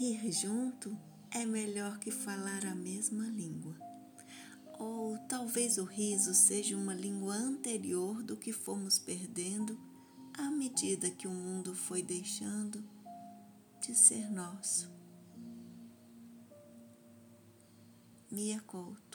Rir junto é melhor que falar a mesma língua. Ou talvez o riso seja uma língua anterior do que fomos perdendo à medida que o mundo foi deixando de ser nosso. Mia Couto